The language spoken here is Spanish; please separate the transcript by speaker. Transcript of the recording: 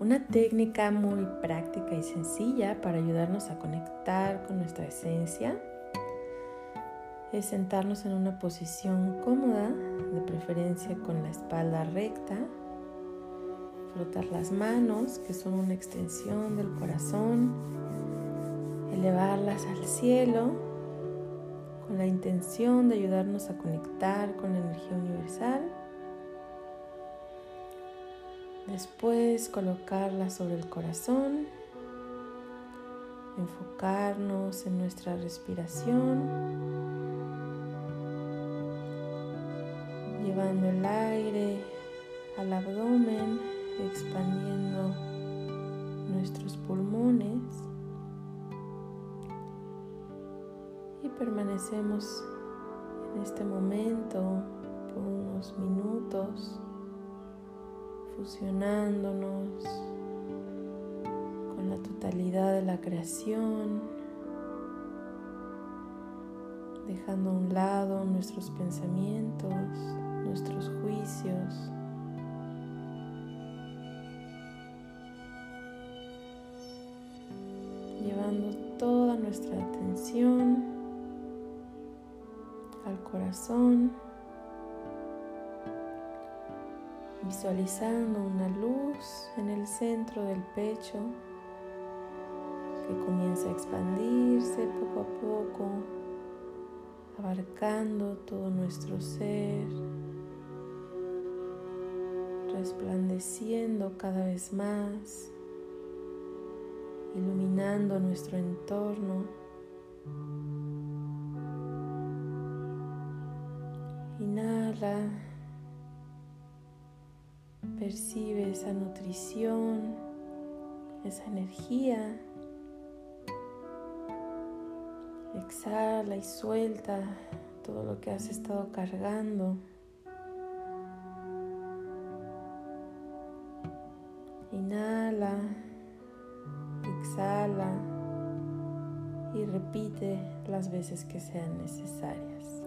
Speaker 1: Una técnica muy práctica y sencilla para ayudarnos a conectar con nuestra esencia es sentarnos en una posición cómoda, de preferencia con la espalda recta, frotar las manos, que son una extensión del corazón, elevarlas al cielo con la intención de ayudarnos a conectar con la energía universal Después colocarla sobre el corazón, enfocarnos en nuestra respiración, llevando el aire al abdomen, expandiendo nuestros pulmones y permanecemos en este momento por unos minutos fusionándonos con la totalidad de la creación, dejando a un lado nuestros pensamientos, nuestros juicios. llevando toda nuestra atención al corazón visualizando una luz en el centro del pecho que comienza a expandirse poco a poco, abarcando todo nuestro ser, resplandeciendo cada vez más, iluminando nuestro entorno. Inhala Percibe esa nutrición, esa energía. Exhala y suelta todo lo que has estado cargando. Inhala, exhala y repite las veces que sean necesarias.